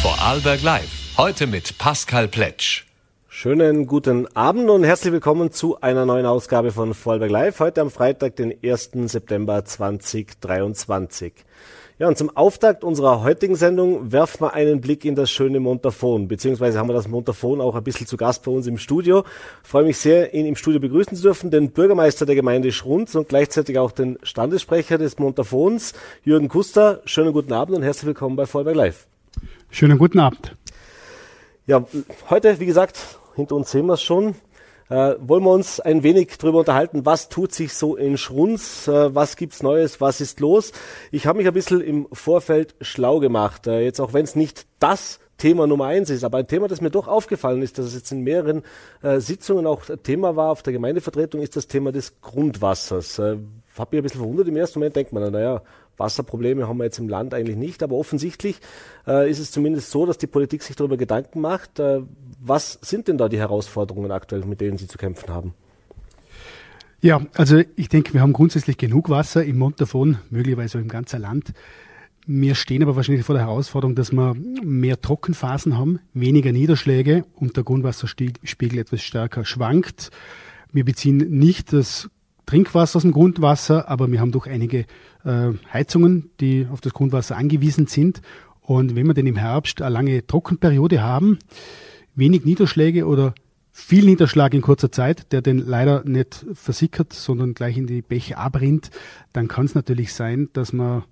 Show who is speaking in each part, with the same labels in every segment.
Speaker 1: Vorarlberg Live. Heute mit Pascal Pletsch.
Speaker 2: Schönen guten Abend und herzlich willkommen zu einer neuen Ausgabe von Vorarlberg Live. Heute am Freitag, den 1. September 2023. Ja, und zum Auftakt unserer heutigen Sendung werfen wir einen Blick in das schöne Montafon, beziehungsweise haben wir das Montafon auch ein bisschen zu Gast bei uns im Studio. Ich freue mich sehr, ihn im Studio begrüßen zu dürfen, den Bürgermeister der Gemeinde Schrunz und gleichzeitig auch den Standessprecher des Montafons, Jürgen Kuster. Schönen guten Abend und herzlich willkommen bei Vorarlberg Live.
Speaker 3: Schönen guten Abend.
Speaker 2: Ja, heute, wie gesagt, hinter uns sehen wir es schon. Äh, wollen wir uns ein wenig darüber unterhalten, was tut sich so in Schrunz, äh, was gibt's Neues, was ist los? Ich habe mich ein bisschen im Vorfeld schlau gemacht, äh, jetzt auch wenn es nicht das Thema Nummer eins ist, aber ein Thema, das mir doch aufgefallen ist, dass es jetzt in mehreren äh, Sitzungen auch Thema war auf der Gemeindevertretung, ist das Thema des Grundwassers. Äh, hab mich ein bisschen verwundert. Im ersten Moment denkt man, naja, Wasserprobleme haben wir jetzt im Land eigentlich nicht, aber offensichtlich äh, ist es zumindest so, dass die Politik sich darüber Gedanken macht. Äh, was sind denn da die Herausforderungen aktuell, mit denen Sie zu kämpfen haben?
Speaker 3: Ja, also ich denke, wir haben grundsätzlich genug Wasser im Montafon, möglicherweise im ganzen Land. Wir stehen aber wahrscheinlich vor der Herausforderung, dass wir mehr Trockenphasen haben, weniger Niederschläge und der Grundwasserspiegel etwas stärker schwankt. Wir beziehen nicht das Trinkwasser aus dem Grundwasser, aber wir haben doch einige äh, Heizungen, die auf das Grundwasser angewiesen sind. Und wenn wir denn im Herbst eine lange Trockenperiode haben, wenig Niederschläge oder viel Niederschlag in kurzer Zeit, der denn leider nicht versickert, sondern gleich in die Bäche abrinnt, dann kann es natürlich sein, dass man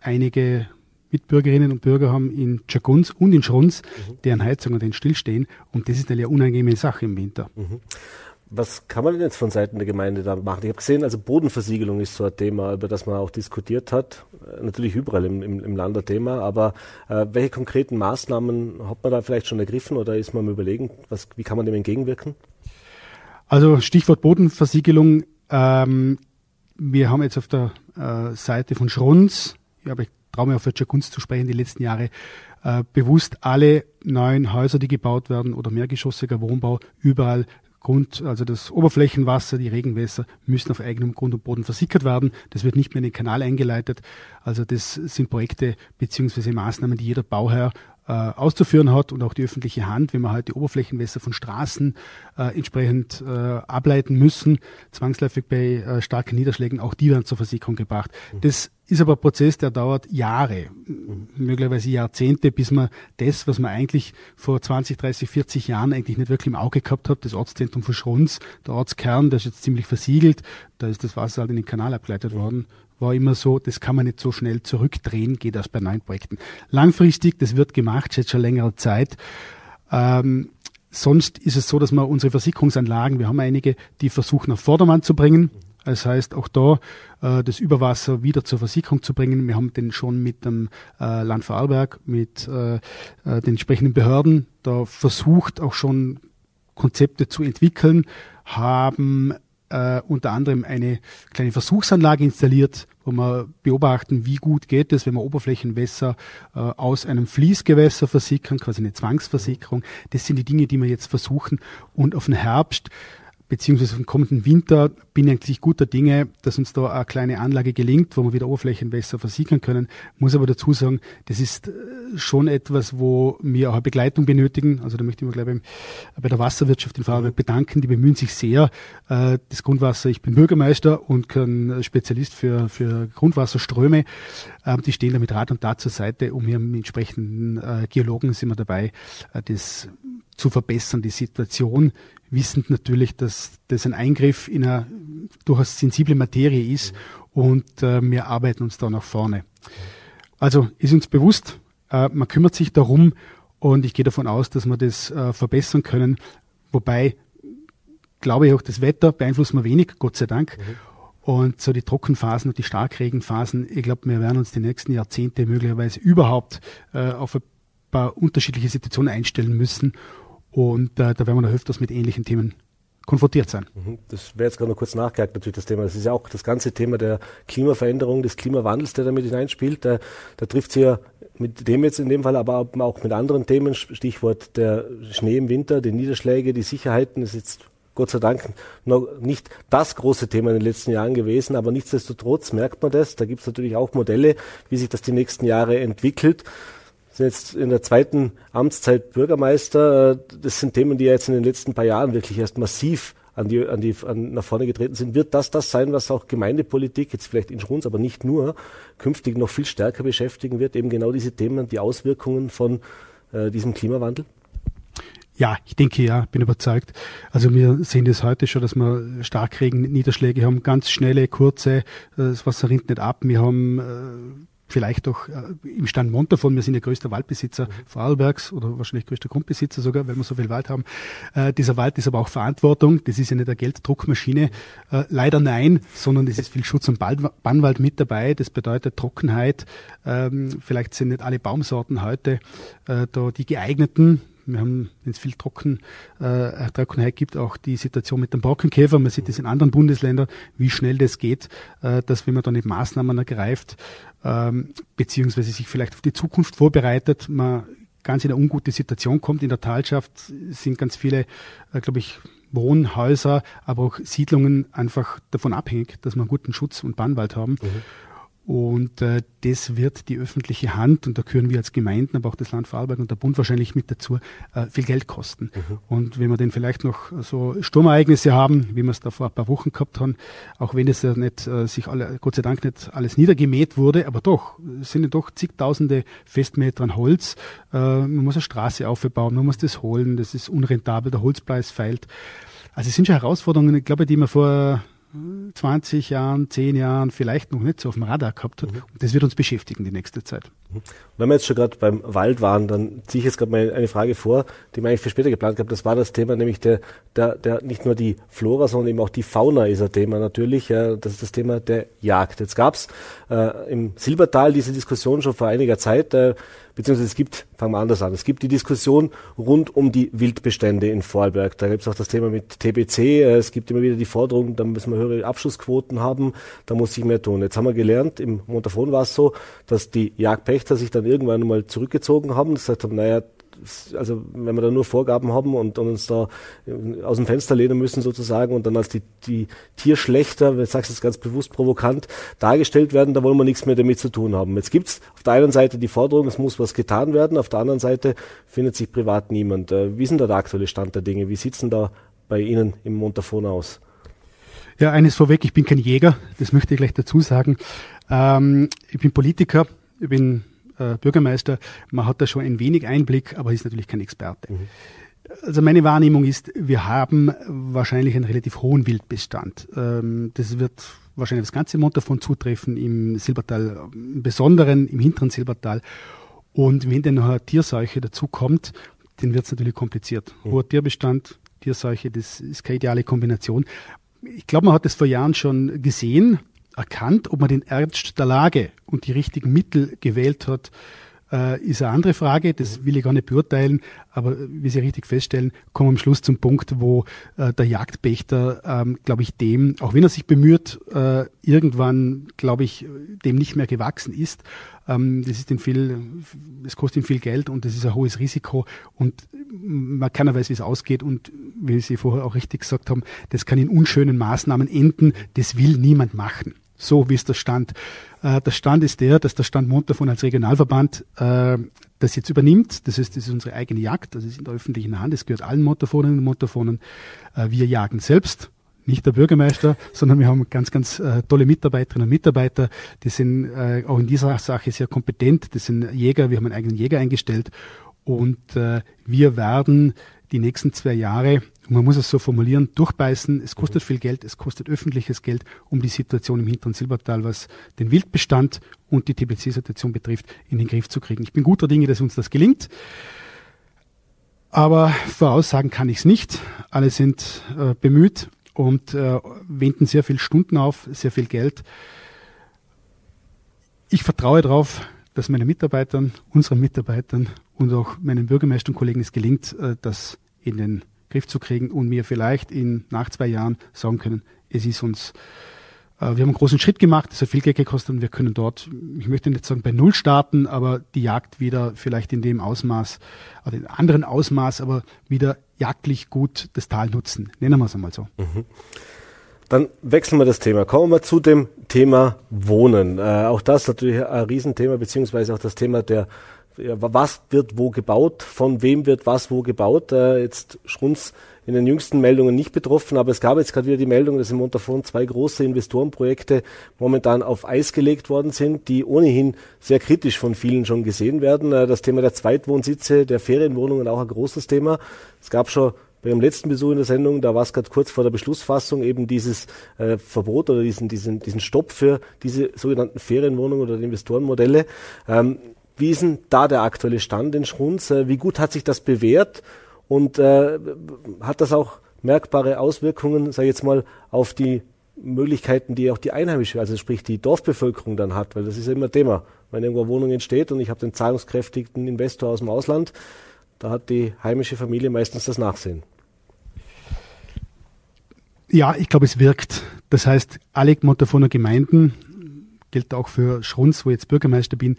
Speaker 3: einige Mitbürgerinnen und Bürger haben in Tschagunz und in Schrunz, mhm. deren Heizungen den stillstehen. Und das ist eine unangenehme Sache im Winter. Mhm.
Speaker 2: Was kann man denn jetzt von Seiten der Gemeinde da machen? Ich habe gesehen, also Bodenversiegelung ist so ein Thema, über das man auch diskutiert hat. Äh, natürlich überall im, im, im Land ein Thema, aber äh, welche konkreten Maßnahmen hat man da vielleicht schon ergriffen oder ist man am Überlegen, was, wie kann man dem entgegenwirken?
Speaker 3: Also Stichwort Bodenversiegelung. Ähm, wir haben jetzt auf der äh, Seite von Schrunz, ich habe traue mir auf Wirtschaft Kunst zu sprechen, die letzten Jahre äh, bewusst alle neuen Häuser, die gebaut werden oder mehrgeschossiger Wohnbau, überall Grund, also das Oberflächenwasser, die Regenwässer müssen auf eigenem Grund und Boden versickert werden. Das wird nicht mehr in den Kanal eingeleitet. Also das sind Projekte beziehungsweise Maßnahmen, die jeder Bauherr äh, auszuführen hat und auch die öffentliche Hand, wenn wir halt die Oberflächenwässer von Straßen äh, entsprechend äh, ableiten müssen, zwangsläufig bei äh, starken Niederschlägen, auch die werden zur Versicherung gebracht. Mhm. Das ist aber ein Prozess, der dauert Jahre, mhm. möglicherweise Jahrzehnte, bis man das, was man eigentlich vor 20, 30, 40 Jahren eigentlich nicht wirklich im Auge gehabt hat, das Ortszentrum von Schrunz, der Ortskern, der ist jetzt ziemlich versiegelt, da ist das Wasser halt in den Kanal abgeleitet worden, war immer so, das kann man nicht so schnell zurückdrehen, geht das bei neuen Projekten. Langfristig, das wird gemacht, jetzt schon längere Zeit. Ähm, sonst ist es so, dass wir unsere Versickerungsanlagen, wir haben einige, die versuchen auf Vordermann zu bringen. Das heißt, auch da äh, das Überwasser wieder zur Versicherung zu bringen. Wir haben den schon mit dem äh, Land Vorarlberg, mit äh, äh, den entsprechenden Behörden da versucht, auch schon Konzepte zu entwickeln, haben äh, unter anderem eine kleine Versuchsanlage installiert, wo wir beobachten, wie gut geht es, wenn wir Oberflächenwässer äh, aus einem Fließgewässer versickern, quasi eine Zwangsversickerung. Das sind die Dinge, die wir jetzt versuchen. Und auf den Herbst beziehungsweise im kommenden Winter bin ich eigentlich guter Dinge, dass uns da eine kleine Anlage gelingt, wo wir wieder Oberflächenwässer versickern können. Muss aber dazu sagen, das ist äh, schon etwas, wo wir auch eine Begleitung benötigen. Also da möchte ich mich gleich bei der Wasserwirtschaft in Vorarlberg bedanken. Die bemühen sich sehr. Äh, das Grundwasser, ich bin Bürgermeister und kein Spezialist für, für Grundwasserströme. Ähm, die stehen da mit Rat und Tat zur Seite, um hier mit entsprechenden äh, Geologen sind wir dabei, das zu verbessern, die Situation wissend natürlich, dass das ein Eingriff in eine durchaus sensible Materie ist und äh, wir arbeiten uns da nach vorne. Also ist uns bewusst, äh, man kümmert sich darum und ich gehe davon aus, dass wir das äh, verbessern können. Wobei, glaube ich, auch das Wetter beeinflussen wir wenig, Gott sei Dank. Mhm. Und so die Trockenphasen und die Starkregenphasen, ich glaube, wir werden uns die nächsten Jahrzehnte möglicherweise überhaupt äh, auf ein paar unterschiedliche Situationen einstellen müssen. Und äh, da werden wir noch öfters mit ähnlichen Themen konfrontiert sein.
Speaker 2: Mhm. Das wäre jetzt gerade noch kurz nachgehakt, natürlich das Thema. Das ist ja auch das ganze Thema der Klimaveränderung, des Klimawandels, der damit hineinspielt. Da, da trifft sie ja mit dem jetzt in dem Fall, aber auch mit anderen Themen, Stichwort der Schnee im Winter, die Niederschläge, die Sicherheiten, das ist jetzt Gott sei Dank noch nicht das große Thema in den letzten Jahren gewesen, aber nichtsdestotrotz merkt man das. Da gibt es natürlich auch Modelle, wie sich das die nächsten Jahre entwickelt. Sind jetzt in der zweiten Amtszeit Bürgermeister. Äh, das sind Themen, die jetzt in den letzten paar Jahren wirklich erst massiv an die, an die, an, nach vorne getreten sind. Wird das das sein, was auch Gemeindepolitik, jetzt vielleicht in Schruns, aber nicht nur, künftig noch viel stärker beschäftigen wird? Eben genau diese Themen, die Auswirkungen von äh, diesem Klimawandel?
Speaker 3: Ja, ich denke ja, bin überzeugt. Also wir sehen das heute schon, dass wir Starkregen, Niederschläge haben, ganz schnelle, kurze, äh, das Wasser rinnt nicht ab. Wir haben äh, vielleicht auch äh, im Stand Montafon, wir sind der größte Waldbesitzer mhm. Vorarlbergs oder wahrscheinlich größter Grundbesitzer sogar, weil wir so viel Wald haben. Äh, dieser Wald ist aber auch Verantwortung, das ist ja nicht eine Gelddruckmaschine. Äh, leider nein, sondern es ist viel Schutz- und Bannwald mit dabei. Das bedeutet Trockenheit. Ähm, vielleicht sind nicht alle Baumsorten heute äh, da die geeigneten. Wir haben, wenn es viel Trocken, äh, Trockenheit gibt, auch die Situation mit dem Borkenkäfer. Man sieht das in anderen Bundesländern, wie schnell das geht, äh, dass wenn man da nicht Maßnahmen ergreift, ähm, beziehungsweise sich vielleicht auf die Zukunft vorbereitet, man ganz in eine ungute Situation kommt. In der Talschaft sind ganz viele, äh, glaube ich, Wohnhäuser, aber auch Siedlungen einfach davon abhängig, dass wir einen guten Schutz und Bannwald haben. Mhm. Und äh, das wird die öffentliche Hand, und da gehören wir als Gemeinden, aber auch das Land Vorarlberg und der Bund wahrscheinlich mit dazu, äh, viel Geld kosten. Mhm. Und wenn wir dann vielleicht noch so Sturmereignisse haben, wie wir es da vor ein paar Wochen gehabt haben, auch wenn es ja nicht äh, sich alle, Gott sei Dank nicht alles niedergemäht wurde, aber doch, es sind ja doch zigtausende Festmeter an Holz. Äh, man muss eine Straße aufbauen, man muss das holen, das ist unrentabel, der Holzpreis feilt. Also es sind schon Herausforderungen, ich glaube, die man vor 20 Jahren, 10 Jahren vielleicht noch nicht so auf dem Radar gehabt hat. Mhm. Und das wird uns beschäftigen die nächste Zeit.
Speaker 2: Mhm. Wenn wir jetzt schon gerade beim Wald waren, dann ziehe ich jetzt gerade mal eine Frage vor, die man eigentlich für später geplant gehabt. Das war das Thema, nämlich der, der, der nicht nur die Flora, sondern eben auch die Fauna ist ein Thema natürlich. Ja, das ist das Thema der Jagd. Jetzt gab's äh, im Silbertal diese Diskussion schon vor einiger Zeit. Äh, beziehungsweise es gibt, fangen wir anders an, es gibt die Diskussion rund um die Wildbestände in Vorarlberg. Da gibt es auch das Thema mit TBC, äh, es gibt immer wieder die Forderung, da müssen wir höhere Abschussquoten haben, da muss sich mehr tun. Jetzt haben wir gelernt, im Montafon war es so, dass die Jagdpächter sich dann irgendwann mal zurückgezogen haben, gesagt haben, naja, also wenn wir da nur Vorgaben haben und, und, uns da aus dem Fenster lehnen müssen sozusagen und dann als die, die Tierschlechter, ich sage es ganz bewusst provokant, dargestellt werden, da wollen wir nichts mehr damit zu tun haben. Jetzt gibt's auf der einen Seite die Forderung, es muss was getan werden, auf der anderen Seite findet sich privat niemand. Äh, wie ist denn da der aktuelle Stand der Dinge? Wie sieht's denn da bei Ihnen im Montafon aus?
Speaker 3: Ja, eines vorweg, ich bin kein Jäger, das möchte ich gleich dazu sagen. Ähm, ich bin Politiker, ich bin äh, Bürgermeister, man hat da schon ein wenig Einblick, aber ist natürlich kein Experte. Mhm. Also meine Wahrnehmung ist, wir haben wahrscheinlich einen relativ hohen Wildbestand. Ähm, das wird wahrscheinlich das ganze Montafon zutreffen, im Silbertal, im Besonderen im hinteren Silbertal. Und wenn dann noch eine Tierseuche dazukommt, dann wird es natürlich kompliziert. Mhm. Hoher Tierbestand, Tierseuche, das ist keine ideale Kombination. Ich glaube, man hat das vor Jahren schon gesehen erkannt. Ob man den Ernst der Lage und die richtigen Mittel gewählt hat, äh, ist eine andere Frage. Das will ich gar nicht beurteilen. Aber wie Sie richtig feststellen, kommen wir am Schluss zum Punkt, wo äh, der Jagdpächter, ähm, glaube ich, dem, auch wenn er sich bemüht, äh, irgendwann, glaube ich, dem nicht mehr gewachsen ist. Ähm, das ist ihm viel, es kostet ihm viel Geld und das ist ein hohes Risiko und man keiner weiß, wie es ausgeht und wie Sie vorher auch richtig gesagt haben, das kann in unschönen Maßnahmen enden. Das will niemand machen. So wie es der Stand. Äh, der Stand ist der, dass der Stand Montafon als Regionalverband äh, das jetzt übernimmt. Das heißt, das ist unsere eigene Jagd, das ist in der öffentlichen Hand, es gehört allen Montafonen und Montafonen. Äh, wir jagen selbst, nicht der Bürgermeister, sondern wir haben ganz, ganz äh, tolle Mitarbeiterinnen und Mitarbeiter, die sind äh, auch in dieser Sache sehr kompetent. Das sind Jäger, wir haben einen eigenen Jäger eingestellt und äh, wir werden die nächsten zwei Jahre, man muss es so formulieren, durchbeißen. Es kostet viel Geld, es kostet öffentliches Geld, um die Situation im hinteren Silbertal, was den Wildbestand und die TBC-Situation betrifft, in den Griff zu kriegen. Ich bin guter Dinge, dass uns das gelingt. Aber voraussagen kann ich es nicht. Alle sind äh, bemüht und äh, wenden sehr viel Stunden auf, sehr viel Geld. Ich vertraue darauf, dass meine Mitarbeitern, unseren Mitarbeitern und auch meinen Bürgermeister und Kollegen es gelingt, äh, das in den Griff zu kriegen und mir vielleicht in nach zwei Jahren sagen können, es ist uns, äh, wir haben einen großen Schritt gemacht, es hat viel Geld gekostet und wir können dort, ich möchte nicht sagen bei Null starten, aber die Jagd wieder vielleicht in dem Ausmaß, oder in anderen Ausmaß, aber wieder jagdlich gut das Tal nutzen. Nennen wir es einmal so. Mhm.
Speaker 2: Dann wechseln wir das Thema. Kommen wir zu dem Thema Wohnen. Äh, auch das natürlich ein Riesenthema, beziehungsweise auch das Thema der was wird wo gebaut, von wem wird was wo gebaut. Äh, jetzt Schrunz in den jüngsten Meldungen nicht betroffen, aber es gab jetzt gerade wieder die Meldung, dass im Montafon zwei große Investorenprojekte momentan auf Eis gelegt worden sind, die ohnehin sehr kritisch von vielen schon gesehen werden. Äh, das Thema der Zweitwohnsitze, der Ferienwohnungen auch ein großes Thema. Es gab schon bei Ihrem letzten Besuch in der Sendung, da war es gerade kurz vor der Beschlussfassung eben dieses äh, Verbot oder diesen, diesen, diesen Stopp für diese sogenannten Ferienwohnungen oder Investorenmodelle. Ähm, wie ist denn da der aktuelle Stand in Schrunz? Äh, wie gut hat sich das bewährt und äh, hat das auch merkbare Auswirkungen, sage ich jetzt mal, auf die Möglichkeiten, die auch die Einheimische, also sprich die Dorfbevölkerung dann hat, weil das ist ja immer Thema. Wenn irgendwo eine Wohnung entsteht und ich habe den zahlungskräftigen Investor aus dem Ausland, da hat die heimische Familie meistens das Nachsehen.
Speaker 3: Ja, ich glaube, es wirkt. Das heißt, alle Montafoner Gemeinden, gilt auch für Schrunz, wo ich jetzt Bürgermeister bin,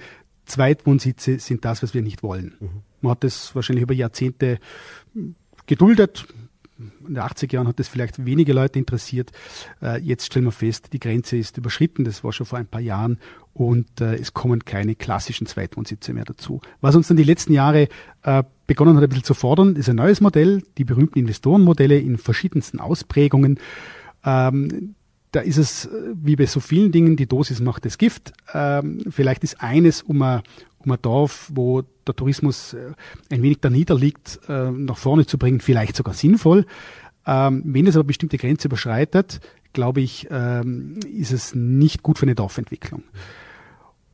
Speaker 3: Zweitwohnsitze sind das, was wir nicht wollen. Mhm. Man hat das wahrscheinlich über Jahrzehnte geduldet, in den 80er Jahren hat das vielleicht wenige Leute interessiert. Äh, jetzt stellen wir fest, die Grenze ist überschritten. Das war schon vor ein paar Jahren und äh, es kommen keine klassischen Zweitwohnsitze mehr dazu. Was uns dann die letzten Jahre äh, begonnen hat, ein bisschen zu fordern, ist ein neues Modell, die berühmten Investorenmodelle in verschiedensten Ausprägungen. Ähm, da ist es wie bei so vielen Dingen, die Dosis macht das Gift. Ähm, vielleicht ist eines um ein, um ein Dorf, wo der Tourismus äh, ein wenig da niederliegt, äh, nach vorne zu bringen, vielleicht sogar sinnvoll. Ähm, wenn es aber bestimmte Grenze überschreitet, glaube ich, ähm, ist es nicht gut für eine Dorfentwicklung.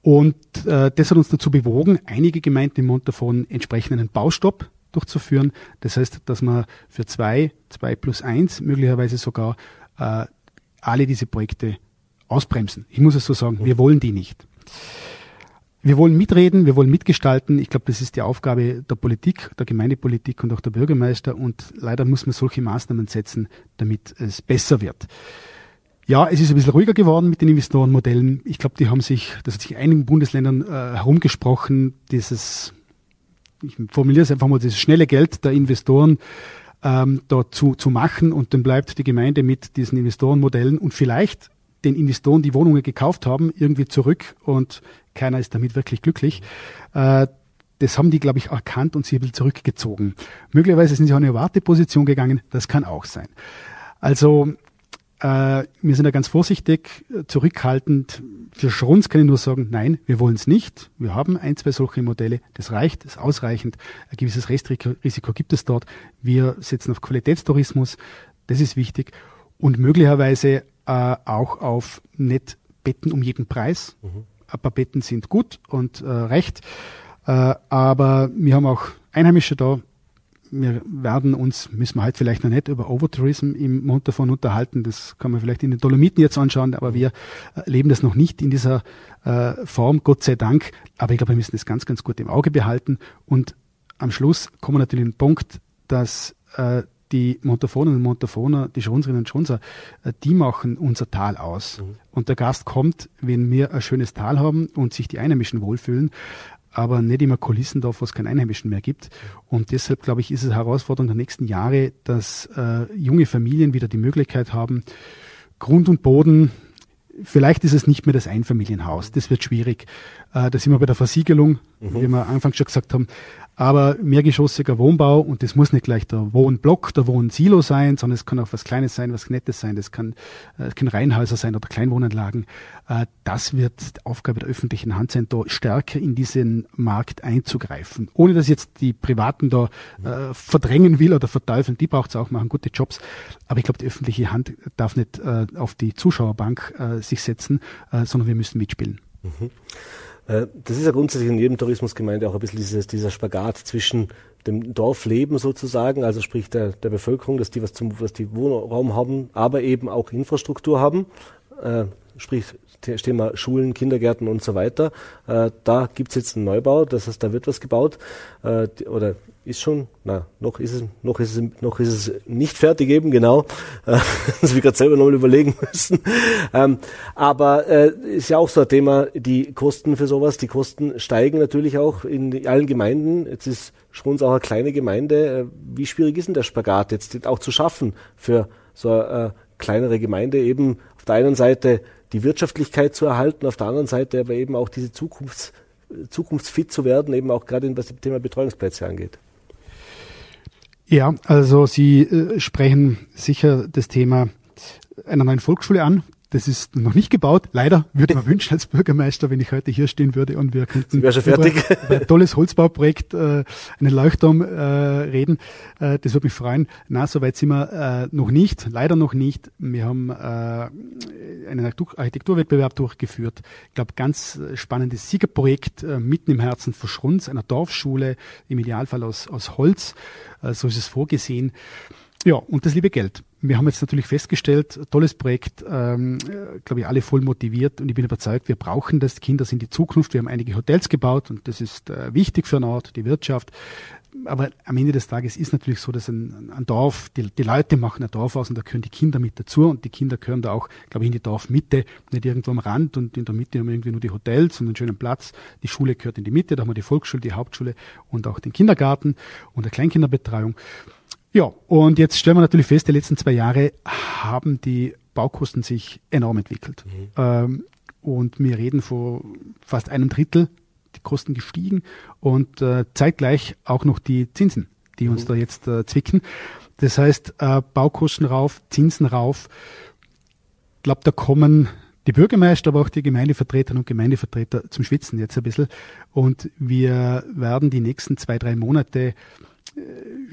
Speaker 3: Und äh, das hat uns dazu bewogen, einige Gemeinden im Montafon entsprechend einen Baustopp durchzuführen. Das heißt, dass man für zwei, zwei plus eins, möglicherweise sogar äh, alle diese Projekte ausbremsen. Ich muss es so sagen, wir wollen die nicht. Wir wollen mitreden, wir wollen mitgestalten. Ich glaube, das ist die Aufgabe der Politik, der Gemeindepolitik und auch der Bürgermeister. Und leider muss man solche Maßnahmen setzen, damit es besser wird. Ja, es ist ein bisschen ruhiger geworden mit den Investorenmodellen. Ich glaube, die haben sich, das hat sich in einigen Bundesländern äh, herumgesprochen, dieses, ich formuliere es einfach mal, dieses schnelle Geld der Investoren ähm, dazu zu machen und dann bleibt die Gemeinde mit diesen Investorenmodellen und vielleicht den Investoren, die Wohnungen gekauft haben, irgendwie zurück und keiner ist damit wirklich glücklich. Äh, das haben die, glaube ich, erkannt und sich ein bisschen zurückgezogen. Möglicherweise sind sie auch in eine Warteposition gegangen, das kann auch sein. Also äh, wir sind da ganz vorsichtig, zurückhaltend. Für Schrunz kann ich nur sagen, nein, wir wollen es nicht. Wir haben ein, zwei solche Modelle. Das reicht, das ist ausreichend. Ein gewisses Restrisiko gibt es dort. Wir setzen auf Qualitätstourismus. Das ist wichtig. Und möglicherweise äh, auch auf nicht Betten um jeden Preis. Mhm. Ein paar Betten sind gut und äh, recht. Äh, aber wir haben auch Einheimische da. Wir werden uns, müssen wir halt vielleicht noch nicht über Overtourism im Montafon unterhalten. Das kann man vielleicht in den Dolomiten jetzt anschauen, aber wir leben das noch nicht in dieser äh, Form, Gott sei Dank. Aber ich glaube, wir müssen das ganz, ganz gut im Auge behalten. Und am Schluss kommen wir natürlich in den Punkt, dass äh, die Montafonen und Montafoner, die Schonserinnen und Schonser, äh, die machen unser Tal aus. Mhm. Und der Gast kommt, wenn wir ein schönes Tal haben und sich die Einheimischen wohlfühlen, aber nicht immer Kulissendorf, wo es keinen Einheimischen mehr gibt. Und deshalb, glaube ich, ist es Herausforderung der nächsten Jahre, dass äh, junge Familien wieder die Möglichkeit haben, Grund und Boden Vielleicht ist es nicht mehr das Einfamilienhaus. Das wird schwierig. Äh, da sind wir bei der Versiegelung, mhm. wie wir anfangs schon gesagt haben aber mehrgeschossiger Wohnbau und das muss nicht gleich der Wohnblock, der Wohnsilo sein, sondern es kann auch was Kleines sein, was Nettes sein, das kann, äh, können Reihenhäuser sein oder Kleinwohnanlagen. Äh, das wird Aufgabe der öffentlichen Hand sein, da stärker in diesen Markt einzugreifen. Ohne dass jetzt die Privaten da äh, verdrängen will oder verteufeln, die braucht es auch, machen gute Jobs. Aber ich glaube, die öffentliche Hand darf nicht äh, auf die Zuschauerbank äh, sich setzen, äh, sondern wir müssen mitspielen. Mhm.
Speaker 2: Äh, das ist ja grundsätzlich in jedem Tourismusgemeinde auch ein bisschen dieses, dieser Spagat zwischen dem Dorfleben sozusagen, also sprich der, der Bevölkerung, dass die was zum, was die Wohnraum haben, aber eben auch Infrastruktur haben, äh, sprich Thema Schulen, Kindergärten und so weiter. Äh, da gibt's jetzt einen Neubau, das heißt, da wird was gebaut äh, oder ist schon, na, noch ist es, noch ist es, noch ist es nicht fertig eben, genau. Äh, das wir gerade selber nochmal überlegen müssen. Ähm, aber äh, ist ja auch so ein Thema, die Kosten für sowas, die Kosten steigen natürlich auch in allen Gemeinden. Jetzt ist Schruns auch eine kleine Gemeinde. Äh, wie schwierig ist denn der Spagat jetzt auch zu schaffen für so eine äh, kleinere Gemeinde eben auf der einen Seite die Wirtschaftlichkeit zu erhalten, auf der anderen Seite aber eben auch diese Zukunfts zukunftsfit zu werden, eben auch gerade was das Thema Betreuungsplätze angeht?
Speaker 3: Ja, also Sie äh, sprechen sicher das Thema einer neuen Volksschule an. Das ist noch nicht gebaut. Leider würde man wünschen als Bürgermeister, wenn ich heute hier stehen würde und wir könnten
Speaker 2: über, über,
Speaker 3: ein tolles Holzbauprojekt, äh, einen Leuchtturm äh, reden. Äh, das würde mich freuen. Na, soweit sind wir äh, noch nicht. Leider noch nicht. Wir haben äh, einen Architekturwettbewerb durchgeführt. Ich glaube, ganz spannendes Siegerprojekt äh, mitten im Herzen von Schrunz, einer Dorfschule, im Idealfall aus, aus Holz. Äh, so ist es vorgesehen. Ja, und das liebe Geld. Wir haben jetzt natürlich festgestellt, tolles Projekt, ähm, glaube ich, alle voll motiviert und ich bin überzeugt, wir brauchen das. Kinder sind die Zukunft. Wir haben einige Hotels gebaut und das ist äh, wichtig für einen Ort, die Wirtschaft. Aber am Ende des Tages ist natürlich so, dass ein, ein Dorf, die, die, Leute machen ein Dorf aus und da gehören die Kinder mit dazu und die Kinder gehören da auch, glaube ich, in die Dorfmitte, nicht irgendwo am Rand und in der Mitte haben wir irgendwie nur die Hotels und einen schönen Platz. Die Schule gehört in die Mitte, da haben wir die Volksschule, die Hauptschule und auch den Kindergarten und der Kleinkinderbetreuung. Ja, und jetzt stellen wir natürlich fest, die letzten zwei Jahre haben die Baukosten sich enorm entwickelt. Mhm. Ähm, und wir reden von fast einem Drittel die Kosten gestiegen und äh, zeitgleich auch noch die Zinsen, die uns mhm. da jetzt äh, zwicken. Das heißt, äh, Baukosten rauf, Zinsen rauf. Ich glaube, da kommen die Bürgermeister, aber auch die Gemeindevertreterinnen und Gemeindevertreter zum Schwitzen jetzt ein bisschen. Und wir werden die nächsten zwei, drei Monate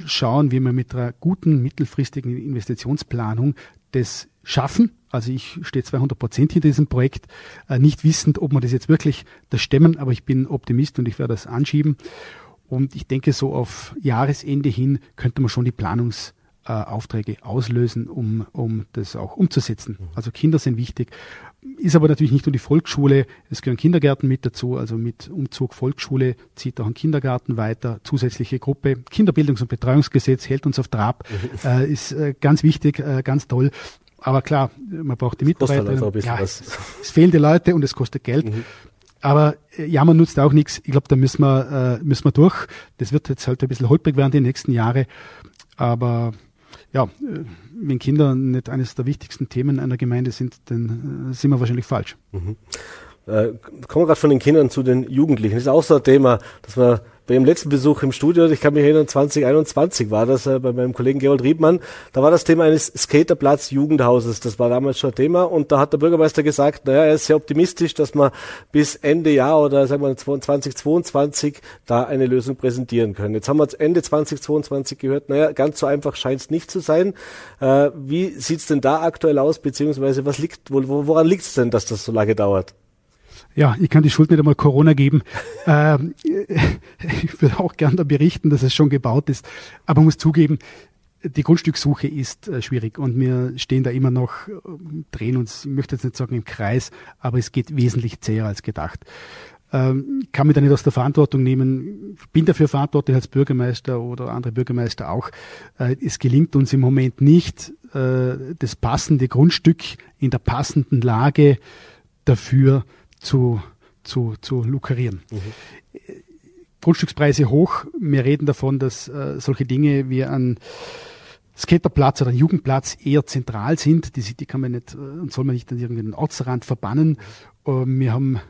Speaker 3: schauen, wie wir mit einer guten mittelfristigen Investitionsplanung das schaffen. Also ich stehe 200 Prozent hinter diesem Projekt, äh, nicht wissend, ob wir das jetzt wirklich das stemmen, aber ich bin Optimist und ich werde das anschieben. Und ich denke, so auf Jahresende hin könnte man schon die Planungs- äh, Aufträge auslösen, um, um das auch umzusetzen. Also Kinder sind wichtig. Ist aber natürlich nicht nur die Volksschule, es gehören Kindergärten mit dazu. Also mit Umzug Volksschule zieht auch ein Kindergarten weiter, zusätzliche Gruppe. Kinderbildungs- und Betreuungsgesetz hält uns auf Trab, mhm. äh, ist äh, ganz wichtig, äh, ganz toll. Aber klar, man braucht die Mitarbeiter.
Speaker 2: Also
Speaker 3: ja, es, es fehlen die Leute und es kostet Geld. Mhm. Aber äh, ja, man nutzt auch nichts. Ich glaube, da müssen wir, äh, müssen wir durch. Das wird jetzt halt ein bisschen holprig werden die nächsten Jahre. Aber ja, äh, wenn Kinder nicht eines der wichtigsten Themen einer Gemeinde sind, dann äh, sind wir wahrscheinlich falsch.
Speaker 2: Mhm. Äh, kommen wir gerade von den Kindern zu den Jugendlichen. Das ist auch so ein Thema, dass man bei ihrem letzten Besuch im Studio, ich kann mich erinnern, 2021 war das äh, bei meinem Kollegen Gerold Riebmann, da war das Thema eines Skaterplatz Jugendhauses, das war damals schon Thema und da hat der Bürgermeister gesagt, naja, er ist sehr optimistisch, dass man bis Ende Jahr oder sagen wir 2022 da eine Lösung präsentieren können. Jetzt haben wir Ende 2022 gehört, naja, ganz so einfach scheint es nicht zu sein. Äh, wie sieht's denn da aktuell aus, beziehungsweise was liegt, wo, woran liegt es denn, dass das so lange dauert?
Speaker 3: Ja, ich kann die Schuld nicht einmal Corona geben. ähm, ich würde auch gerne berichten, dass es schon gebaut ist. Aber muss zugeben, die Grundstückssuche ist äh, schwierig und wir stehen da immer noch, äh, drehen uns, ich möchte jetzt nicht sagen im Kreis, aber es geht wesentlich zäher als gedacht. Ähm, kann mich da nicht aus der Verantwortung nehmen. Bin dafür verantwortlich als Bürgermeister oder andere Bürgermeister auch. Äh, es gelingt uns im Moment nicht, äh, das passende Grundstück in der passenden Lage dafür zu, zu, zu lukrieren. Mhm. Grundstückspreise hoch. Wir reden davon, dass äh, solche Dinge wie ein Skaterplatz oder ein Jugendplatz eher zentral sind. Die, die kann man nicht äh, und soll man nicht an irgendeinen Ortsrand verbannen. Uh, wir haben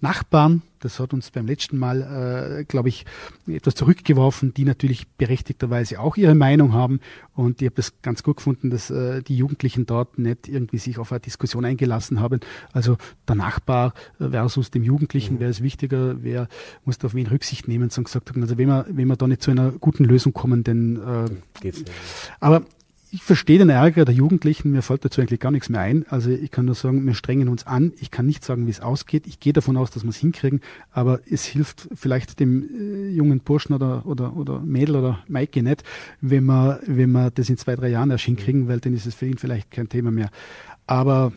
Speaker 3: Nachbarn, das hat uns beim letzten Mal, äh, glaube ich, etwas zurückgeworfen, die natürlich berechtigterweise auch ihre Meinung haben. Und ich habe das ganz gut gefunden, dass äh, die Jugendlichen dort nicht irgendwie sich auf eine Diskussion eingelassen haben. Also der Nachbar versus dem Jugendlichen, mhm. wer ist wichtiger, wer muss da auf wen Rücksicht nehmen, sondern gesagt haben, also wenn wir, wenn wir da nicht zu einer guten Lösung kommen, dann äh, geht's nicht. Aber ich verstehe den Ärger der Jugendlichen, mir fällt dazu eigentlich gar nichts mehr ein. Also ich kann nur sagen, wir strengen uns an. Ich kann nicht sagen, wie es ausgeht. Ich gehe davon aus, dass wir es hinkriegen, aber es hilft vielleicht dem äh, jungen Burschen oder, oder, oder Mädel oder Maike nicht, wenn wir, wenn wir das in zwei, drei Jahren erst hinkriegen, weil dann ist es für ihn vielleicht kein Thema mehr. Aber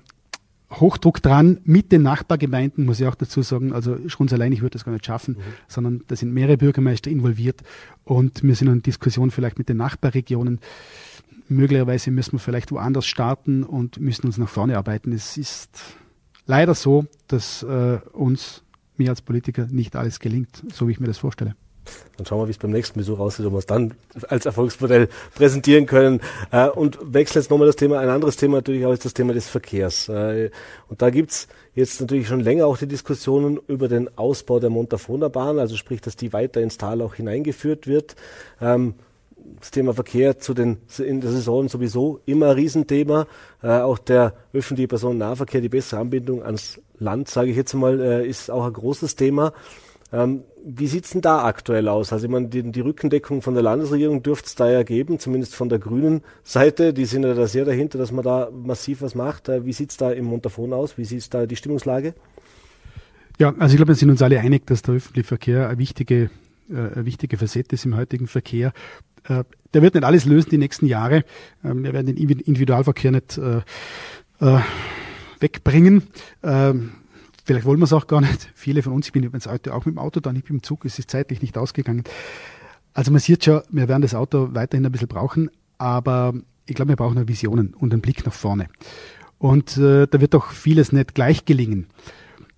Speaker 3: Hochdruck dran mit den Nachbargemeinden, muss ich auch dazu sagen. Also schon allein, ich würde das gar nicht schaffen, mhm. sondern da sind mehrere Bürgermeister involviert und wir sind in Diskussion vielleicht mit den Nachbarregionen möglicherweise müssen wir vielleicht woanders starten und müssen uns nach vorne arbeiten. Es ist leider so, dass äh, uns, mir als Politiker, nicht alles gelingt, so wie ich mir das vorstelle.
Speaker 2: Dann schauen wir, wie es beim nächsten Besuch aussieht, ob wir es dann als Erfolgsmodell präsentieren können. Äh, und wechseln jetzt nochmal das Thema. Ein anderes Thema natürlich auch ist das Thema des Verkehrs. Äh, und da gibt's jetzt natürlich schon länger auch die Diskussionen über den Ausbau der Montafona Bahn, also sprich, dass die weiter ins Tal auch hineingeführt wird. Ähm, das Thema Verkehr zu den, in der Saison sowieso immer ein Riesenthema. Äh, auch der öffentliche Personennahverkehr, die bessere Anbindung ans Land, sage ich jetzt mal, äh, ist auch ein großes Thema. Ähm, wie sieht's denn da aktuell aus? Also ich meine, die, die Rückendeckung von der Landesregierung dürfte es da ja geben, zumindest von der grünen Seite. Die sind ja da sehr dahinter, dass man da massiv was macht. Äh, wie sieht's da im Montafon aus? Wie sieht's da die Stimmungslage?
Speaker 3: Ja, also ich glaube, wir sind uns alle einig, dass der öffentliche Verkehr eine wichtige, äh, wichtige Facette ist im heutigen Verkehr. Äh, der wird nicht alles lösen die nächsten Jahre. Ähm, wir werden den Individualverkehr nicht äh, äh, wegbringen. Ähm, vielleicht wollen wir es auch gar nicht. Viele von uns, ich bin übrigens heute auch mit dem Auto da, nicht mit dem Zug, es ist zeitlich nicht ausgegangen. Also man sieht schon, wir werden das Auto weiterhin ein bisschen brauchen, aber ich glaube, wir brauchen Visionen und einen Blick nach vorne. Und äh, da wird doch vieles nicht gleich gelingen.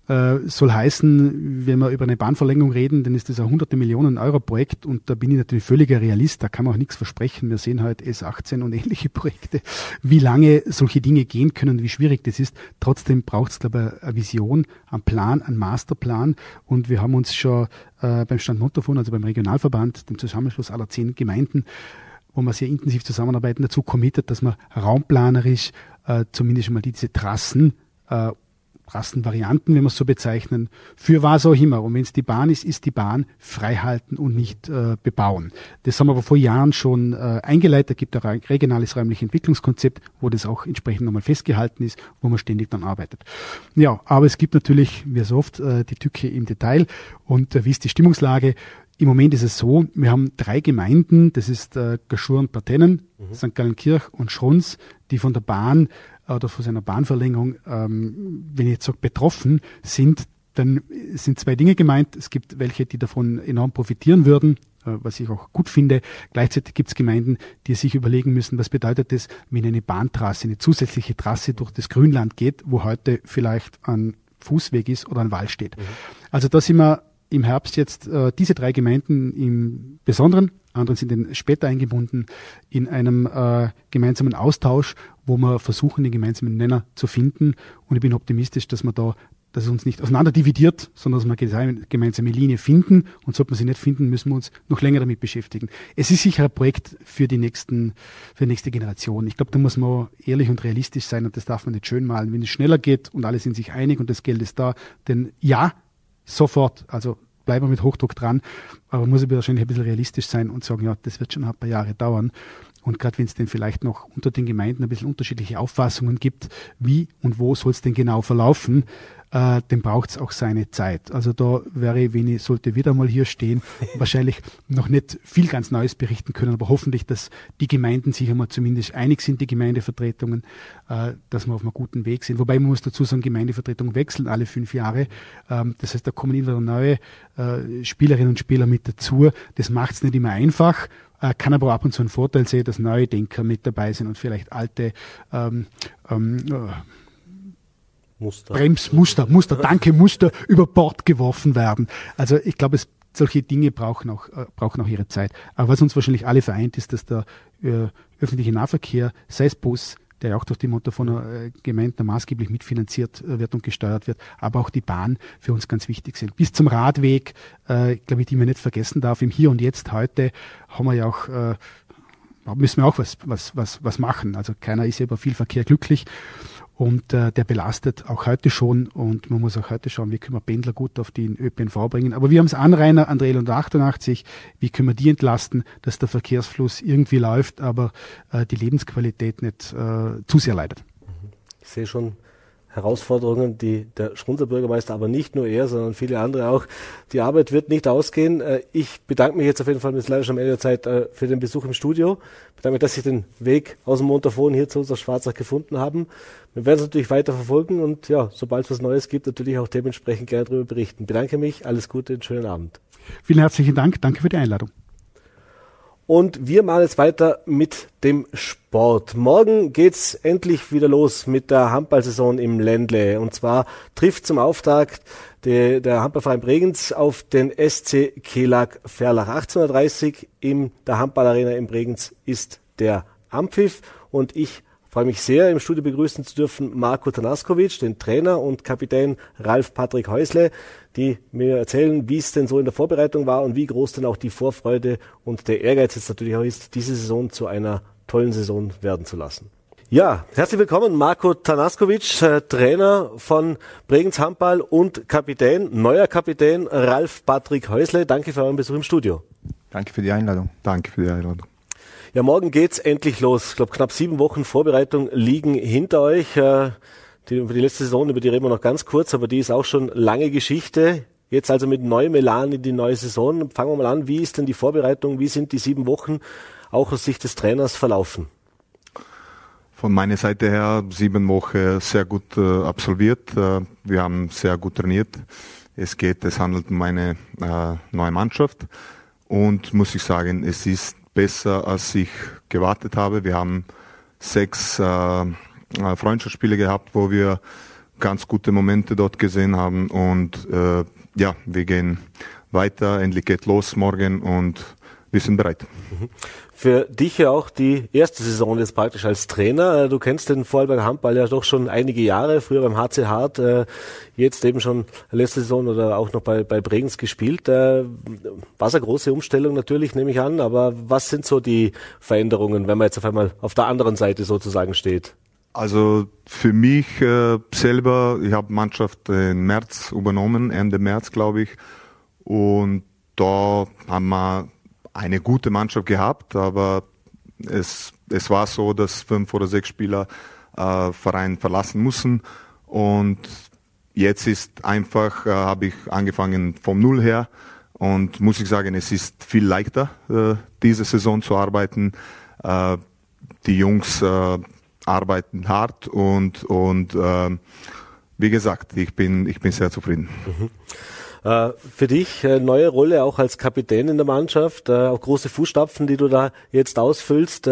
Speaker 3: Äh, soll heißen, wenn wir über eine Bahnverlängerung reden, dann ist das ein hunderte Millionen Euro Projekt und da bin ich natürlich völliger Realist, da kann man auch nichts versprechen. Wir sehen halt S18 und ähnliche Projekte, wie lange solche Dinge gehen können, wie schwierig das ist. Trotzdem braucht es, glaube ich, eine Vision, einen Plan, einen Masterplan und wir haben uns schon äh, beim Stand Montafon, also beim Regionalverband, dem Zusammenschluss aller zehn Gemeinden, wo wir sehr intensiv zusammenarbeiten, dazu committed, dass wir raumplanerisch äh, zumindest mal diese Trassen äh, Rassenvarianten, wenn wir es so bezeichnen, für was auch immer. Und wenn es die Bahn ist, ist die Bahn freihalten und nicht äh, bebauen. Das haben wir aber vor Jahren schon äh, eingeleitet. Da gibt ein regionales räumliches Entwicklungskonzept, wo das auch entsprechend nochmal festgehalten ist, wo man ständig dann arbeitet. Ja, aber es gibt natürlich, wie so oft, äh, die Tücke im Detail. Und äh, wie ist die Stimmungslage? Im Moment ist es so, wir haben drei Gemeinden, das ist äh, Gaschur und Partennen, mhm. St. Gallenkirch und Schrunz, die von der Bahn oder von seiner Bahnverlängerung, ähm, wenn ich jetzt sage betroffen sind, dann sind zwei Dinge gemeint. Es gibt welche, die davon enorm profitieren würden, äh, was ich auch gut finde. Gleichzeitig gibt es Gemeinden, die sich überlegen müssen, was bedeutet es, wenn eine Bahntrasse, eine zusätzliche Trasse durch das Grünland geht, wo heute vielleicht ein Fußweg ist oder ein Wall steht. Mhm. Also da sind wir im Herbst jetzt äh, diese drei Gemeinden im Besonderen, andere sind dann später eingebunden, in einem äh, gemeinsamen Austausch, wo wir versuchen, den gemeinsamen Nenner zu finden. Und ich bin optimistisch, dass wir da dass es uns nicht auseinander dividiert, sondern dass wir eine gemeinsame Linie finden. Und sollte man sie nicht finden, müssen wir uns noch länger damit beschäftigen. Es ist sicher ein Projekt für die nächsten, für die nächste Generation. Ich glaube, da muss man ehrlich und realistisch sein und das darf man nicht schön malen. Wenn es schneller geht und alle sind sich einig und das Geld ist da, denn ja, sofort, also bleiben wir mit Hochdruck dran, aber muss ich wahrscheinlich ein bisschen realistisch sein und sagen, ja, das wird schon ein paar Jahre dauern. Und gerade wenn es denn vielleicht noch unter den Gemeinden ein bisschen unterschiedliche Auffassungen gibt, wie und wo soll es denn genau verlaufen, äh, dem braucht es auch seine Zeit. Also da wäre, wenn ich sollte wieder mal hier stehen, wahrscheinlich noch nicht viel ganz Neues berichten können, aber hoffentlich, dass die Gemeinden sich einmal zumindest einig sind, die Gemeindevertretungen, äh, dass wir auf einem guten Weg sind. Wobei man muss dazu sagen, Gemeindevertretungen wechseln alle fünf Jahre. Ähm, das heißt, da kommen immer neue äh, Spielerinnen und Spieler mit dazu. Das macht es nicht immer einfach äh, kann aber ab und zu einen Vorteil sehen, dass neue Denker mit dabei sind und vielleicht alte ähm, ähm, äh, Muster. Bremsmuster, Muster, danke, Muster über Bord geworfen werden. Also ich glaube, es solche Dinge brauchen auch, äh, brauchen auch ihre Zeit. Aber was uns wahrscheinlich alle vereint, ist, dass der äh, öffentliche Nahverkehr, sei es Bus, der ja auch durch die Montafoner äh, Gemeinden maßgeblich mitfinanziert äh, wird und gesteuert wird, aber auch die Bahn für uns ganz wichtig sind. Bis zum Radweg, äh, glaube ich, die man nicht vergessen darf. Im Hier und Jetzt heute haben wir ja auch äh, müssen wir auch was, was, was, was machen. Also keiner ist ja über viel Verkehr glücklich und äh, der belastet auch heute schon und man muss auch heute schauen, wie können wir Pendler gut auf den ÖPNV bringen. Aber wir haben es Anrainer an der L188, wie können wir die entlasten, dass der Verkehrsfluss irgendwie läuft, aber äh, die Lebensqualität nicht äh, zu sehr leidet.
Speaker 2: Ich sehe schon, Herausforderungen, die der Schrunzer Bürgermeister, aber nicht nur er, sondern viele andere auch. Die Arbeit wird nicht ausgehen. Äh, ich bedanke mich jetzt auf jeden Fall mit leider schon am Ende der Zeit äh, für den Besuch im Studio. Ich bedanke mich, dass Sie den Weg aus dem Montafon hier zu unserer Schwarzach gefunden haben. Wir werden es natürlich weiter verfolgen und ja, sobald es was Neues gibt, natürlich auch dementsprechend gerne darüber berichten. Ich bedanke mich, alles Gute, einen schönen Abend.
Speaker 3: Vielen herzlichen Dank, danke für die Einladung.
Speaker 2: Und wir machen jetzt weiter mit dem Sport. Morgen geht's endlich wieder los mit der Handballsaison im Ländle. Und zwar trifft zum Auftakt der, der Handballverein Bregenz auf den SC Kelag Verlach 1830 in der Handballarena in Bregenz ist der Ampfiff und ich freue mich sehr, im Studio begrüßen zu dürfen Marco Tanaskovic, den Trainer und Kapitän Ralf Patrick Häusle, die mir erzählen, wie es denn so in der Vorbereitung war und wie groß denn auch die Vorfreude und der Ehrgeiz jetzt natürlich auch ist, diese Saison zu einer tollen Saison werden zu lassen. Ja, herzlich willkommen, Marco Tanaskovic, äh, Trainer von Bregenz Handball und Kapitän, neuer Kapitän Ralf Patrick Häusle. Danke für euren Besuch im Studio.
Speaker 4: Danke für die Einladung.
Speaker 5: Danke für die Einladung.
Speaker 2: Ja, morgen geht's endlich los. Ich glaube, knapp sieben Wochen Vorbereitung liegen hinter euch. Äh, die, über die letzte Saison, über die reden wir noch ganz kurz, aber die ist auch schon lange Geschichte. Jetzt also mit neuem Elan in die neue Saison. Fangen wir mal an. Wie ist denn die Vorbereitung? Wie sind die sieben Wochen auch aus Sicht des Trainers verlaufen?
Speaker 5: Von meiner Seite her sieben Wochen sehr gut äh, absolviert. Äh, wir haben sehr gut trainiert. Es geht, es handelt um eine äh, neue Mannschaft und muss ich sagen, es ist besser, als ich gewartet habe. Wir haben sechs äh, äh, Freundschaftsspiele gehabt, wo wir ganz gute Momente dort gesehen haben und äh, ja, wir gehen weiter. Endlich geht los morgen und wir sind bereit.
Speaker 2: Für dich ja auch die erste Saison jetzt praktisch als Trainer. Äh, du kennst den Vorarlberger Handball ja doch schon einige Jahre, früher beim HC Hart, äh, jetzt eben schon letzte Saison oder auch noch bei, bei Bregenz gespielt. Äh, war es eine große Umstellung natürlich, nehme ich an, aber was sind so die Veränderungen, wenn man jetzt auf einmal auf der anderen Seite sozusagen steht?
Speaker 5: Also für mich selber, ich habe Mannschaft im März übernommen, Ende März glaube ich, und da haben wir eine gute Mannschaft gehabt, aber es, es war so, dass fünf oder sechs Spieler äh, Verein verlassen müssen und jetzt ist einfach, äh, habe ich angefangen vom Null her und muss ich sagen, es ist viel leichter, äh, diese Saison zu arbeiten. Äh, die Jungs äh, arbeiten hart und, und äh, wie gesagt, ich bin, ich bin sehr zufrieden. Mhm.
Speaker 2: Äh, für dich äh, neue Rolle auch als Kapitän in der Mannschaft, äh, auch große Fußstapfen, die du da jetzt ausfüllst.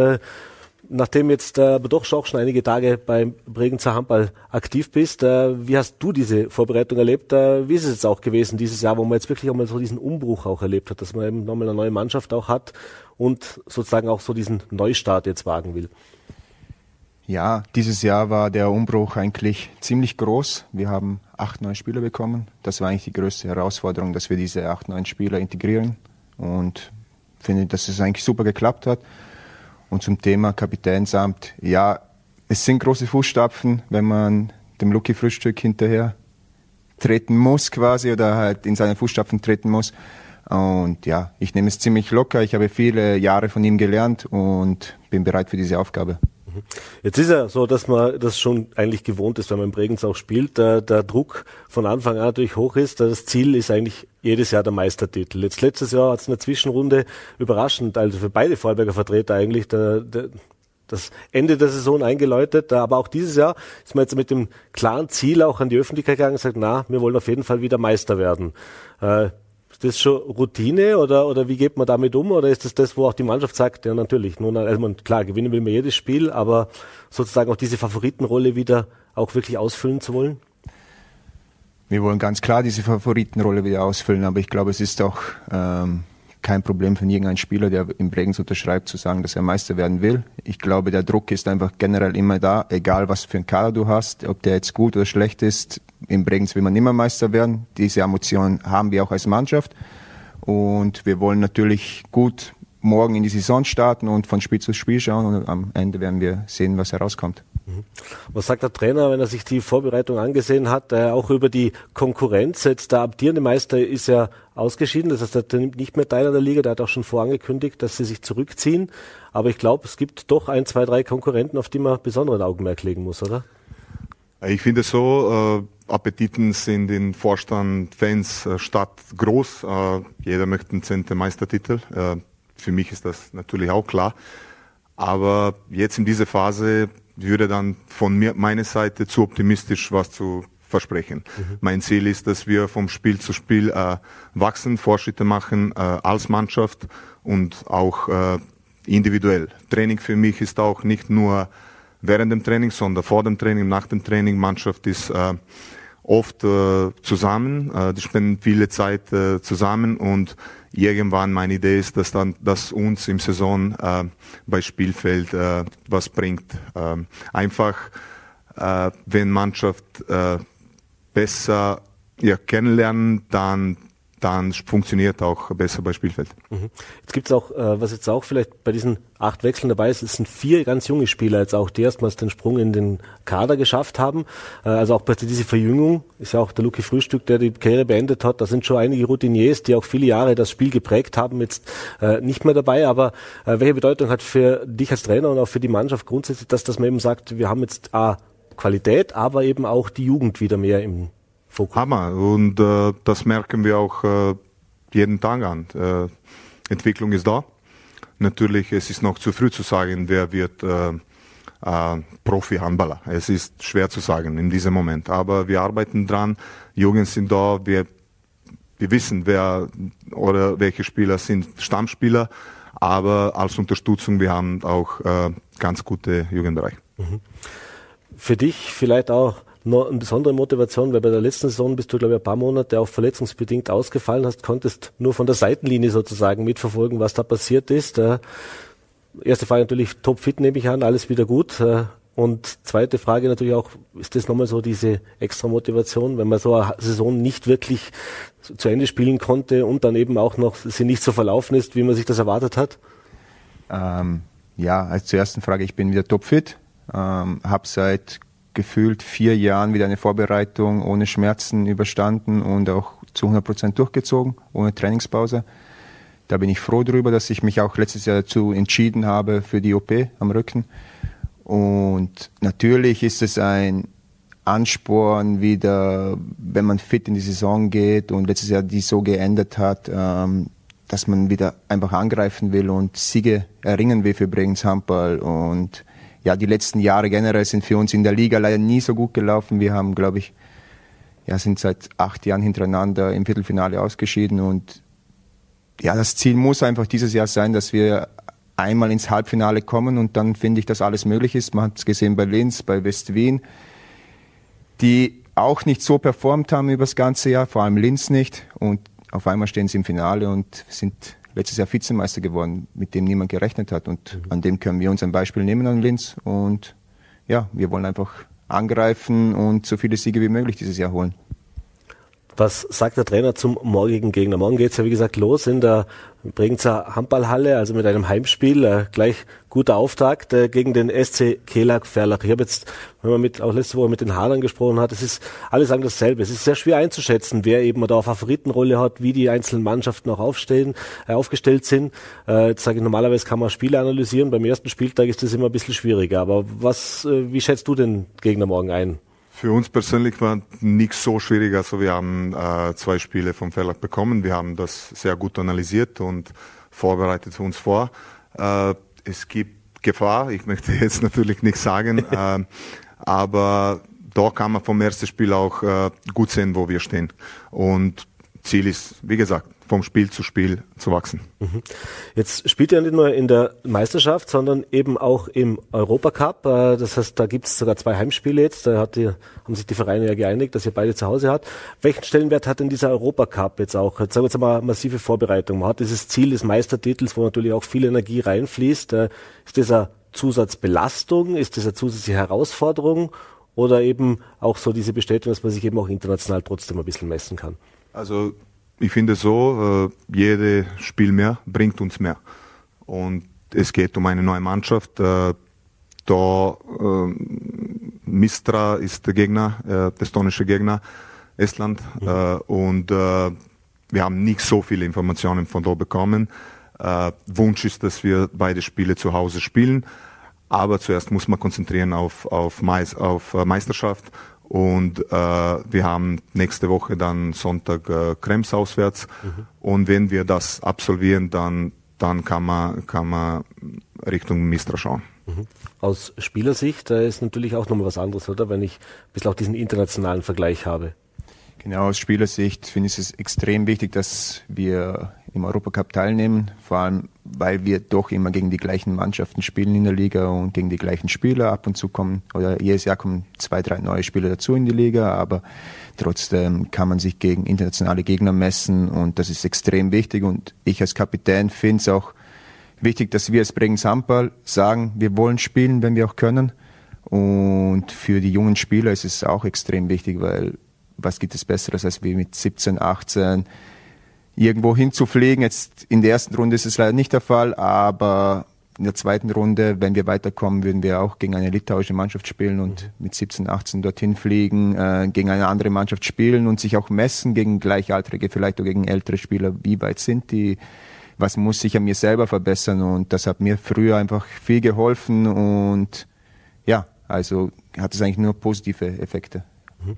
Speaker 2: Nachdem jetzt aber doch auch schon einige Tage beim Bregenzer Handball aktiv bist, wie hast du diese Vorbereitung erlebt? Wie ist es jetzt auch gewesen dieses Jahr, wo man jetzt wirklich auch mal so diesen Umbruch auch erlebt hat, dass man eben nochmal eine neue Mannschaft auch hat und sozusagen auch so diesen Neustart jetzt wagen will?
Speaker 4: Ja, dieses Jahr war der Umbruch eigentlich ziemlich groß. Wir haben acht neue Spieler bekommen. Das war eigentlich die größte Herausforderung, dass wir diese acht neuen Spieler integrieren. Und finde, dass es eigentlich super geklappt hat. Und zum Thema Kapitänsamt, ja, es sind große Fußstapfen, wenn man dem Lucky Frühstück hinterher treten muss quasi oder halt in seine Fußstapfen treten muss. Und ja, ich nehme es ziemlich locker. Ich habe viele Jahre von ihm gelernt und bin bereit für diese Aufgabe.
Speaker 2: Jetzt ist ja so, dass man das schon eigentlich gewohnt ist, wenn man in Bregenz auch spielt, der, der Druck von Anfang an natürlich hoch ist. Das Ziel ist eigentlich jedes Jahr der Meistertitel. Jetzt letztes Jahr hat es eine Zwischenrunde überraschend, also für beide Vorarlberger Vertreter eigentlich der, der, das Ende der Saison eingeläutet. Aber auch dieses Jahr ist man jetzt mit dem klaren Ziel auch an die Öffentlichkeit gegangen und sagt, na, wir wollen auf jeden Fall wieder Meister werden. Äh, ist das schon Routine oder, oder wie geht man damit um? Oder ist das das, wo auch die Mannschaft sagt, ja natürlich, nun, also klar, gewinnen will man jedes Spiel, aber sozusagen auch diese Favoritenrolle wieder auch wirklich ausfüllen zu wollen?
Speaker 4: Wir wollen ganz klar diese Favoritenrolle wieder ausfüllen, aber ich glaube, es ist auch ähm, kein Problem für irgendeinen Spieler, der im Bregenz unterschreibt, zu sagen, dass er Meister werden will. Ich glaube, der Druck ist einfach generell immer da, egal was für einen Kader du hast, ob der jetzt gut oder schlecht ist. Im Bregenz will man immer Meister werden. Diese Emotionen haben wir auch als Mannschaft. Und wir wollen natürlich gut morgen in die Saison starten und von Spiel zu Spiel schauen und am Ende werden wir sehen, was herauskommt.
Speaker 2: Mhm. Was sagt der Trainer, wenn er sich die Vorbereitung angesehen hat, äh, auch über die Konkurrenz? Jetzt der amtierende Meister ist ja ausgeschieden, das heißt, er nimmt nicht mehr teil an der Liga, der hat auch schon vorangekündigt, dass sie sich zurückziehen. Aber ich glaube, es gibt doch ein, zwei, drei Konkurrenten, auf die man besonderen Augenmerk legen muss, oder?
Speaker 5: Ich finde so, äh, Appetiten sind in Vorstand, Fans, äh, Stadt groß. Äh, jeder möchte einen zehnten Meistertitel. Äh, für mich ist das natürlich auch klar. Aber jetzt in dieser Phase würde dann von mir, meiner Seite zu optimistisch was zu versprechen. Mhm. Mein Ziel ist, dass wir vom Spiel zu Spiel äh, wachsen, Fortschritte machen äh, als Mannschaft und auch äh, individuell. Training für mich ist auch nicht nur während dem Training, sondern vor dem Training, nach dem Training. Mannschaft ist oft äh, zusammen, äh, die spenden viele Zeit äh, zusammen und irgendwann meine Idee ist, dass dann das uns im Saison äh, bei Spielfeld äh, was bringt. Ähm, einfach, äh, wenn Mannschaft äh, besser ja, kennenlernen, dann dann funktioniert auch besser bei Spielfeld.
Speaker 2: Mhm. Jetzt gibt's auch, äh, was jetzt auch vielleicht bei diesen acht Wechseln dabei ist, es sind vier ganz junge Spieler jetzt auch, die erstmals den Sprung in den Kader geschafft haben. Äh, also auch bei dieser Verjüngung ist ja auch der Luki Frühstück, der die Karriere beendet hat. Da sind schon einige Routiniers, die auch viele Jahre das Spiel geprägt haben, jetzt äh, nicht mehr dabei. Aber welche Bedeutung hat für dich als Trainer und auch für die Mannschaft grundsätzlich, dass, dass man eben sagt, wir haben jetzt A, Qualität, aber eben auch die Jugend wieder mehr im
Speaker 5: Fokus. Hammer. Und äh, das merken wir auch äh, jeden Tag an. Äh, Entwicklung ist da. Natürlich, es ist noch zu früh zu sagen, wer wird äh, äh, Profi-Handballer. Es ist schwer zu sagen in diesem Moment. Aber wir arbeiten dran. Jugend sind da. Wir, wir wissen, wer oder welche Spieler sind Stammspieler. Aber als Unterstützung, wir haben auch äh, ganz gute Jugendbereich. Mhm.
Speaker 2: Für dich vielleicht auch noch eine besondere Motivation, weil bei der letzten Saison bist du, glaube ich, ein paar Monate auch verletzungsbedingt ausgefallen hast, konntest nur von der Seitenlinie sozusagen mitverfolgen, was da passiert ist. Äh, erste Frage natürlich topfit, nehme ich an, alles wieder gut. Äh, und zweite Frage natürlich auch, ist das nochmal so diese extra Motivation, wenn man so eine Saison nicht wirklich zu Ende spielen konnte und dann eben auch noch sie nicht so verlaufen ist, wie man sich das erwartet hat?
Speaker 4: Ähm, ja, als zur ersten Frage, ich bin wieder topfit, ähm, habe seit gefühlt vier Jahren wieder eine Vorbereitung ohne Schmerzen überstanden und auch zu 100 Prozent durchgezogen, ohne Trainingspause. Da bin ich froh darüber, dass ich mich auch letztes Jahr dazu entschieden habe für die OP am Rücken. Und natürlich ist es ein Ansporn wieder, wenn man fit in die Saison geht und letztes Jahr die so geändert hat, ähm, dass man wieder einfach angreifen will und Siege erringen will für Bregenz Handball. Und ja, die letzten Jahre generell sind für uns in der Liga leider nie so gut gelaufen. Wir haben, glaube ich, ja, sind seit acht Jahren hintereinander im Viertelfinale ausgeschieden und ja, das Ziel muss einfach dieses Jahr sein, dass wir einmal ins Halbfinale kommen und dann finde ich, dass alles möglich ist. Man hat es gesehen bei Linz, bei West Wien, die auch nicht so performt haben über das ganze Jahr, vor allem Linz nicht und auf einmal stehen sie im Finale und sind letztes Jahr Vizemeister geworden, mit dem niemand gerechnet hat. Und mhm. an dem können wir uns ein Beispiel nehmen an Linz. Und ja, wir wollen einfach angreifen und so viele Siege wie möglich dieses Jahr holen.
Speaker 2: Was sagt der Trainer zum morgigen Gegner? Morgen geht's ja wie gesagt los in der Bregenzer Handballhalle, also mit einem Heimspiel. Äh, gleich guter Auftakt äh, gegen den SC Kelag Ferlach. Ich habe jetzt, wenn man mit, auch letzte Woche mit den Hadern gesprochen hat, es ist alles sagen dasselbe. Es ist sehr schwer einzuschätzen, wer eben da eine Favoritenrolle hat, wie die einzelnen Mannschaften auch aufstehen, äh, aufgestellt sind. Äh, jetzt sage ich, normalerweise kann man Spiele analysieren. Beim ersten Spieltag ist das immer ein bisschen schwieriger. Aber was, äh, wie schätzt du den Gegner morgen ein?
Speaker 5: Für uns persönlich war nichts so schwierig. Also wir haben äh, zwei Spiele vom Verlag bekommen. Wir haben das sehr gut analysiert und vorbereitet für uns vor. Äh, es gibt Gefahr. Ich möchte jetzt natürlich nichts sagen, äh, aber da kann man vom ersten Spiel auch äh, gut sehen, wo wir stehen. Und Ziel ist, wie gesagt, vom Spiel zu Spiel zu wachsen. Mhm.
Speaker 2: Jetzt spielt ihr nicht nur in der Meisterschaft, sondern eben auch im Europacup. Äh, das heißt, da gibt es sogar zwei Heimspiele jetzt. Da hat die, haben sich die Vereine ja geeinigt, dass ihr beide zu Hause habt. Welchen Stellenwert hat denn dieser Europacup jetzt auch? Jetzt sagen wir jetzt mal massive Vorbereitung. Man hat dieses Ziel des Meistertitels, wo natürlich auch viel Energie reinfließt. Äh, ist das eine Zusatzbelastung? Ist das eine zusätzliche Herausforderung? Oder eben auch so diese Bestätigung, dass man sich eben auch international trotzdem ein bisschen messen kann?
Speaker 5: Also ich finde so, äh, jedes Spiel mehr bringt uns mehr. Und es geht um eine neue Mannschaft. Äh, da äh, Mistra ist der Gegner, äh, der estonische Gegner, Estland. Mhm. Äh, und äh, wir haben nicht so viele Informationen von da bekommen. Äh, Wunsch ist, dass wir beide Spiele zu Hause spielen. Aber zuerst muss man konzentrieren auf, auf, Mais, auf äh, Meisterschaft und äh, wir haben nächste Woche dann Sonntag äh, Krems auswärts. Mhm. Und wenn wir das absolvieren, dann, dann kann, man, kann man Richtung Mistra schauen.
Speaker 2: Mhm. Aus Spielersicht da ist natürlich auch nochmal was anderes, oder? Wenn ich ein bisschen auch diesen internationalen Vergleich habe.
Speaker 4: Genau, aus Spielersicht finde ich es extrem wichtig, dass wir im Europacup teilnehmen, vor allem weil wir doch immer gegen die gleichen Mannschaften spielen in der Liga und gegen die gleichen Spieler. Ab und zu kommen, oder jedes Jahr kommen zwei, drei neue Spieler dazu in die Liga, aber trotzdem kann man sich gegen internationale Gegner messen und das ist extrem wichtig und ich als Kapitän finde es auch wichtig, dass wir als Bregenz Handball sagen, wir wollen spielen, wenn wir auch können. Und für die jungen Spieler ist es auch extrem wichtig, weil was gibt es Besseres, als wie mit 17, 18 irgendwo hinzufliegen. Jetzt in der ersten Runde ist es leider nicht der Fall, aber in der zweiten Runde, wenn wir weiterkommen, würden wir auch gegen eine litauische Mannschaft spielen und mit 17, 18 dorthin fliegen, äh, gegen eine andere Mannschaft spielen und sich auch messen gegen Gleichaltrige, vielleicht auch gegen ältere Spieler. Wie weit sind die? Was muss ich an mir selber verbessern? Und das hat mir früher einfach viel geholfen und ja, also hat es eigentlich nur positive Effekte.
Speaker 2: Mhm.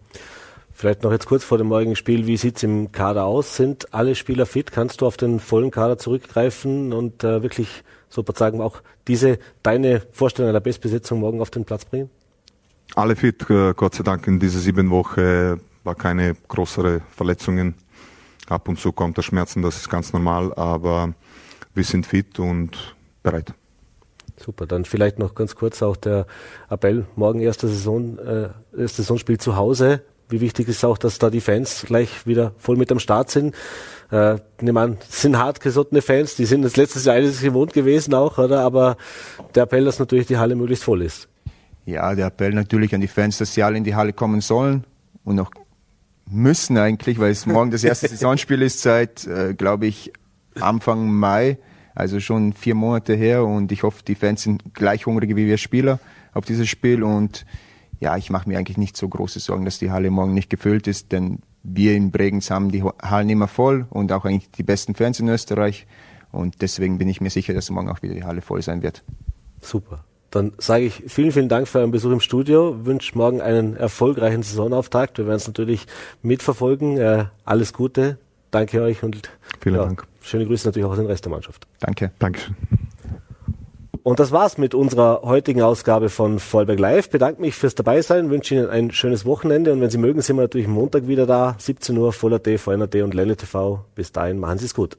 Speaker 2: Vielleicht noch jetzt kurz vor dem morgigen Spiel, wie sieht's im Kader aus? Sind alle Spieler fit? Kannst du auf den vollen Kader zurückgreifen und äh, wirklich sozusagen auch diese deine Vorstellung der Bestbesetzung morgen auf den Platz bringen?
Speaker 5: Alle fit, äh, Gott sei Dank in dieser sieben Woche war keine größere Verletzungen. Ab und zu kommt der Schmerzen, das ist ganz normal, aber wir sind fit und bereit.
Speaker 2: Super, dann vielleicht noch ganz kurz auch der Appell, morgen erste Saison, äh, erste Saisonspiel zu Hause wie wichtig ist auch, dass da die Fans gleich wieder voll mit am Start sind. Äh, nehme an, sind hartgesottene Fans, die sind das letztes Jahr alles gewohnt gewesen auch, oder? Aber der Appell, dass natürlich die Halle möglichst voll ist.
Speaker 4: Ja, der Appell natürlich an die Fans, dass sie alle in die Halle kommen sollen und auch müssen eigentlich, weil es morgen das erste Saisonspiel ist seit, äh, glaube ich, Anfang Mai, also schon vier Monate her und ich hoffe, die Fans sind gleich hungrig wie wir Spieler auf dieses Spiel und ja, ich mache mir eigentlich nicht so große Sorgen, dass die Halle morgen nicht gefüllt ist, denn wir in Bregenz haben die Hallen immer voll und auch eigentlich die besten Fans in Österreich. Und deswegen bin ich mir sicher, dass morgen auch wieder die Halle voll sein wird.
Speaker 2: Super. Dann sage ich vielen, vielen Dank für euren Besuch im Studio. Wünsche morgen einen erfolgreichen Saisonauftakt. Wir werden es natürlich mitverfolgen. Äh, alles Gute. Danke euch und
Speaker 5: vielen ja, Dank.
Speaker 2: Schöne Grüße natürlich auch an den Rest der Mannschaft.
Speaker 4: Danke.
Speaker 5: Dankeschön.
Speaker 2: Und das war's mit unserer heutigen Ausgabe von Vollberg Live. Bedanke mich fürs Dabeisein, wünsche Ihnen ein schönes Wochenende und wenn Sie mögen, sind wir natürlich Montag wieder da, 17 Uhr, Voller T, VNRT und Lelle TV. Bis dahin, machen Sie es gut.